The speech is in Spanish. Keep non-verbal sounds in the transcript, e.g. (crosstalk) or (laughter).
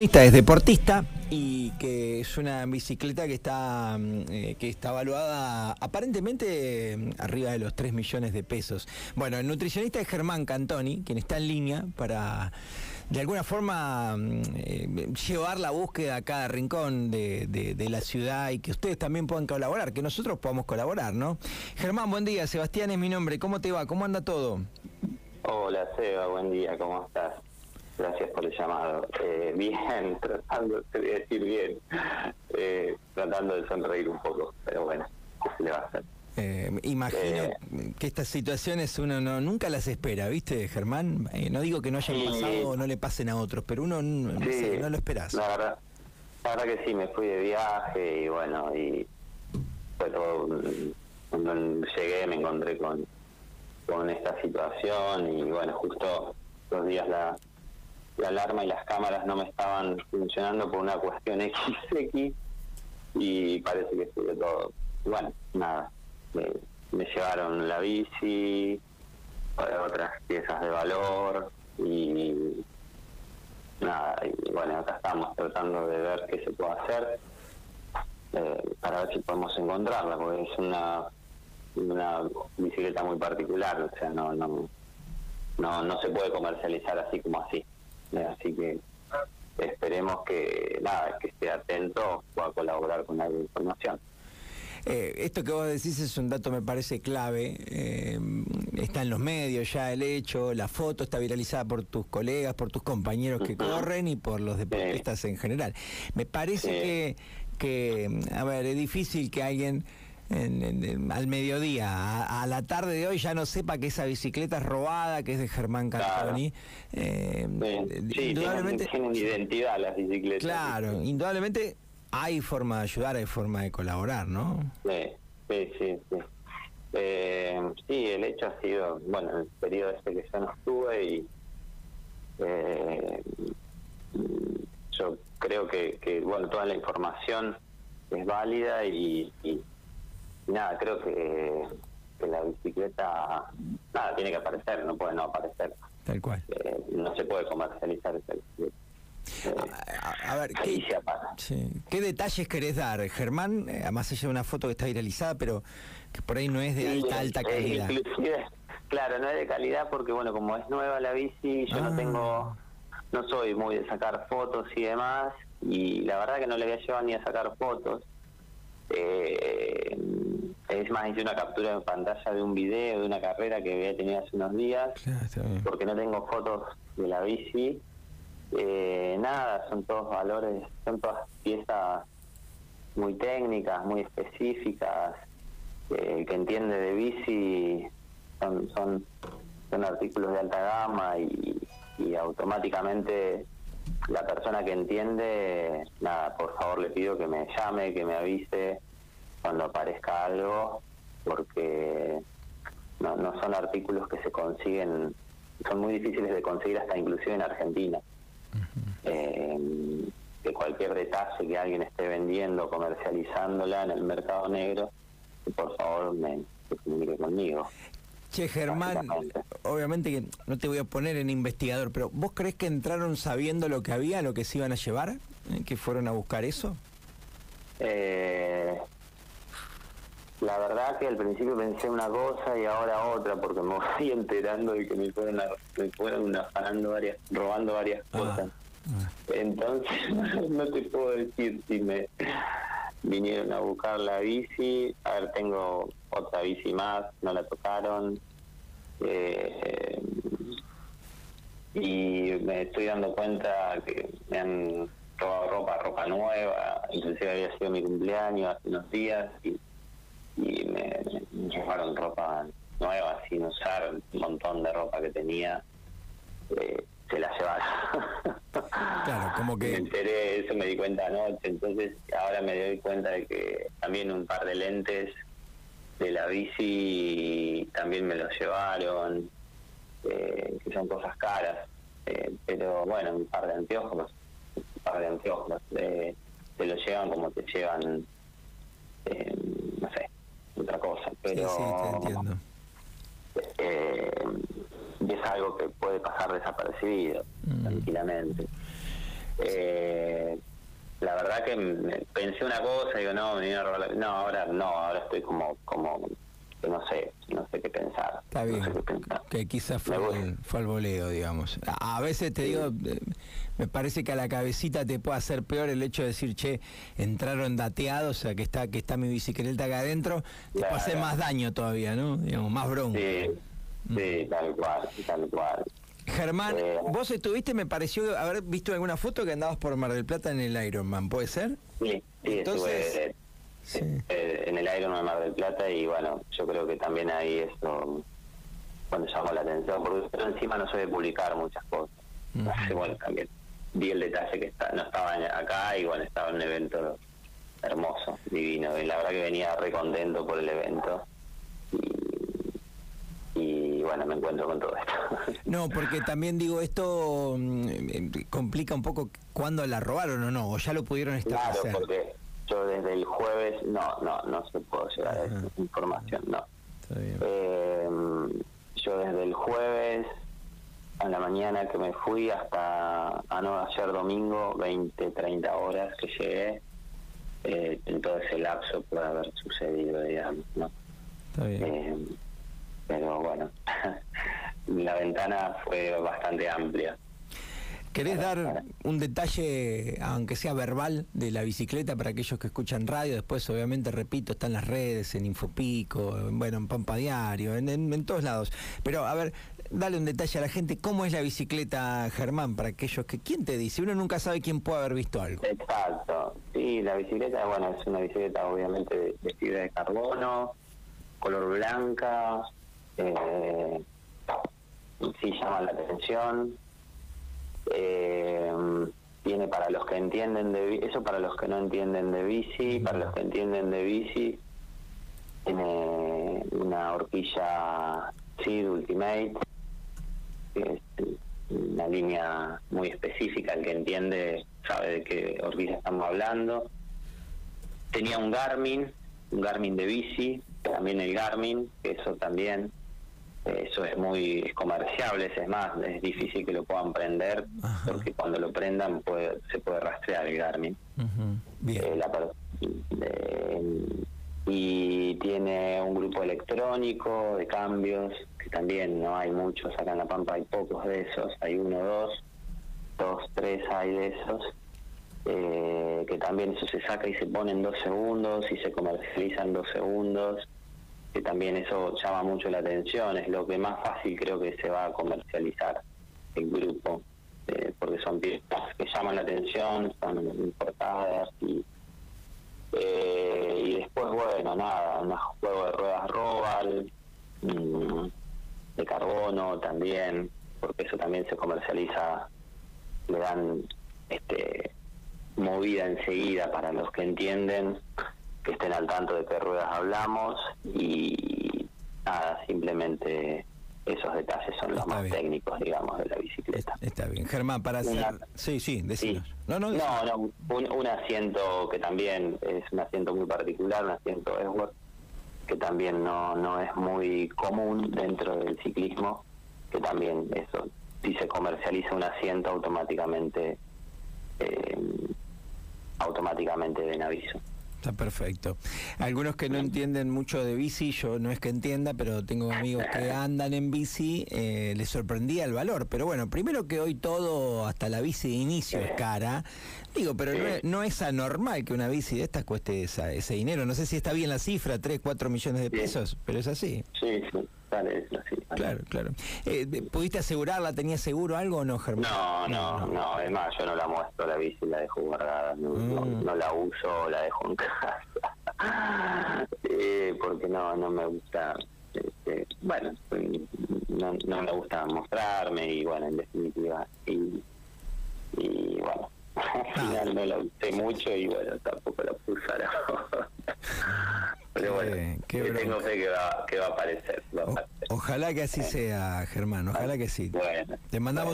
Es deportista y que es una bicicleta que está, mm, eh, que está evaluada aparentemente mm, arriba de los 3 millones de pesos. Bueno, el nutricionista es Germán Cantoni, quien está en línea para de alguna forma mm, eh, llevar la búsqueda a cada rincón de, de la ciudad y que ustedes también puedan colaborar, que nosotros podamos colaborar, ¿no? Germán, buen día, Sebastián es mi nombre, ¿cómo te va? ¿Cómo anda todo? Hola Seba, buen día, ¿cómo estás? Gracias por el llamado. Eh, (laughs) bien, tratando, de decir bien, eh, tratando de sonreír un poco, pero bueno, ¿qué se le va a hacer? Eh, imagino que estas situaciones uno no nunca las espera, ¿viste, Germán? no digo que no hayan pasado o no le pasen a otros, pero uno no, lo esperas. La verdad, la verdad que sí, me fui de viaje y bueno, y pero cuando llegué me encontré con, con esta situación y bueno, justo dos días la, la alarma y las cámaras no me estaban funcionando por una cuestión (laughs) XX y parece que estuve todo. Bueno, nada, me, llevaron la bici, otras piezas de valor y nada, y bueno, acá estamos tratando de ver qué se puede hacer eh, para ver si podemos encontrarla, porque es una una bicicleta muy particular, o sea, no no no, no se puede comercializar así como así. Así que esperemos que nada que esté atento pueda colaborar con la información. Eh, esto que vos decís es un dato me parece clave, eh, está en los medios ya el hecho, la foto está viralizada por tus colegas, por tus compañeros que corren y por los deportistas en general. Me parece que, que, a ver, es difícil que alguien al mediodía, a, la tarde de hoy ya no sepa que esa bicicleta es robada, que es de Germán Cantoni. Eh, indudablemente, tienen, identidad las bicicletas. Claro, indudablemente hay forma de ayudar, hay forma de colaborar, ¿no? Sí, sí, sí. Sí, eh, sí el hecho ha sido, bueno, el periodo este que yo no estuve y eh, yo creo que, que, bueno, toda la información es válida y nada, creo que, la bicicleta, nada, tiene que aparecer, no puede no aparecer. Tal cual. Eh, no se puede comercializar esa bicicleta. a, ver, ¿qué, ¿qué, detalles querés dar, Germán? Eh, más allá de una foto que está viralizada, pero que por ahí no es de alta, alta calidad. claro, no es de calidad porque, bueno, como es nueva la bici, yo no ah. tengo, no soy muy de sacar fotos y demás, y la verdad que no le voy a llevar ni a sacar fotos. Eh, es más, hice una captura de pantalla de un video de una carrera que había tenido hace unos días, porque no tengo fotos de la bici. Eh, nada, son todos valores, son todas piezas muy técnicas, muy específicas. el que entiende de bici son, son, son artículos de alta gama y, y automáticamente la persona que entiende, nada, por favor le pido que me llame, que me avise cuando aparezca algo, porque no, no son artículos que se consiguen, son muy difíciles de conseguir hasta inclusive en Argentina. Eh, que cualquier detalle que alguien esté vendiendo, comercializándola en el mercado negro, por favor me comunique conmigo. Che, Germán, obviamente que no te voy a poner en investigador, pero ¿vos crees que entraron sabiendo lo que había, lo que se iban a llevar? ¿Eh? ¿Que fueron a buscar eso? Eh, la verdad que al principio pensé una cosa y ahora otra, porque me (laughs) voy enterando de que me fueron, me fueron afanando varias, robando varias ah, cosas. Ah. Entonces, (laughs) no te puedo decir si me vinieron a buscar la bici. A ver, tengo otra bici más, no la tocaron. Eh, y me estoy dando cuenta que me han robado ropa, ropa nueva, inclusive había sido mi cumpleaños hace unos días y, y me, robaron ropa nueva sin usar, un montón de ropa que tenía. Eh, se la llevaron. (laughs) Claro, como que... Me enteré, eso me di cuenta anoche, entonces ahora me doy cuenta de que también un par de lentes de la bici también me los llevaron, eh, que son cosas caras, eh, pero bueno, un par de anteojos, un par de anteojos, eh, te lo llevan como te llevan, eh, no sé, otra cosa, pero... Sí, sí, entiendo. y es algo que puede pasar desapercibido, mm. tranquilamente. Eh, la verdad que pensé una cosa y digo, no, me no, ahora no, ahora estoy como, como no sé, no sé qué pensar. Está bien, que quizás fue, fue al voleo, digamos. A, veces te digo, eh, me parece que a la cabecita te puede hacer peor el hecho de decir, che, entraron dateados, o sea, que está que está mi bicicleta acá adentro, te puede hacer más daño todavía, ¿no? Digamos, más bronco. Sí, sí, tal cual, tal cual. Germán, eh, vos estuviste, me pareció haber visto alguna foto que andabas por Mar del Plata en el Ironman, ¿puede ser? Sí, sí, Entonces, estuve eh, en el Ironman Mar del Plata y bueno, yo creo que también ahí eso cuando llamó la atención, porque yo encima no soy de publicar muchas cosas. (laughs) bueno, también vi el detalle que está, no estaba acá y bueno, estaba en un evento hermoso, divino, y la verdad que venía re contento por el evento. Y, bueno, me encuentro con todo esto. (laughs) No, porque también digo, esto mm, complica un poco cuándo la robaron o no, o ya lo pudieron establecer. Claro, porque yo desde el jueves, no, no, no se puedo llegar a esa información, no. Eh, yo desde el jueves a la mañana que me fui hasta a no ayer domingo 20 30 horas que llegué eh, en todo ese lapso puede haber sucedido digamos no eh, pero bueno (laughs) la ventana fue bastante amplia ¿Querés dar un detalle, aunque sea verbal, de la bicicleta para aquellos que escuchan radio? Después, obviamente, repito, están las redes, en Infopico, bueno, en Pampa Diario, en, en, todos lados. Pero, a ver, dale un detalle a la gente. ¿Cómo es la bicicleta, Germán, para aquellos que... ¿Quién te dice? Uno nunca sabe quién puede haber visto algo. Exacto. Sí, la bicicleta, bueno, es una bicicleta obviamente de, fibra de carbono, color blanca, eh, sí llama la atención eh, tiene para los que entienden de eso para los que no entienden de bici, para los que entienden de bici, tiene una horquilla SID Ultimate, una línea muy específica, el que entiende sabe de qué horquilla estamos hablando. Tenía un Garmin, un Garmin de bici, también el Garmin, que eso también eso es muy comerciable, es más, es difícil que lo puedan prender porque cuando lo prendan puede, se puede rastrear el Garmin. Eh, y tiene un grupo electrónico de cambios, también no hay muchos, acá en La Pampa hay pocos de esos, hay uno, dos, dos, tres hay de esos. Eh, que también eso se saca y se pone en dos segundos y se comercializa en dos segundos que también eso llama mucho la atención, es lo que más fácil creo que se va a comercializar el grupo, eh, porque son piezas que llaman la atención, son importadas y, eh, y después, bueno, nada, un juego de ruedas Robal, mm, de carbono también, porque eso también se comercializa, le dan este movida enseguida para los que entienden que estén al tanto de qué ruedas hablamos y nada, simplemente esos detalles son los más técnicos, digamos, de la bicicleta. Está, bien. Germán, para hacer... Sí, sí, decinos. No, no, no, un, asiento que también es un asiento muy particular, un asiento Edward, que también no, no es muy común dentro del ciclismo, que también eso, si se comercializa un asiento automáticamente, eh, automáticamente den aviso. Está perfecto. Algunos que no entienden mucho de bici, yo no es que entienda, pero tengo amigos que (laughs) andan en bici, eh, les sorprendía el valor. Pero bueno, primero que hoy todo, hasta la bici de inicio es cara. Digo, pero no es, anormal que una bici de estas cueste ese dinero. No sé si está bien la cifra, 3, 4 millones de pesos, pero es así. Sí, sí. Claro, claro. Eh, ¿Pudiste asegurarla? ¿Tenías seguro algo o no, Germán? No, no, no, Además, yo no la muestro la bici, la dejo guardada. No, no, mm. la uso, la dejo en (laughs) casa. eh, porque no, no me gusta. Este, bueno, no, no me gusta mostrarme y bueno, en definitiva. Y, y bueno, (laughs) al final no la usé mucho y bueno, tampoco la puse ahora. (laughs) Pero bueno, tengo fe que va, que va a aparecer. ojalá que así sea, Germán, ojalá que sí. Te mandamos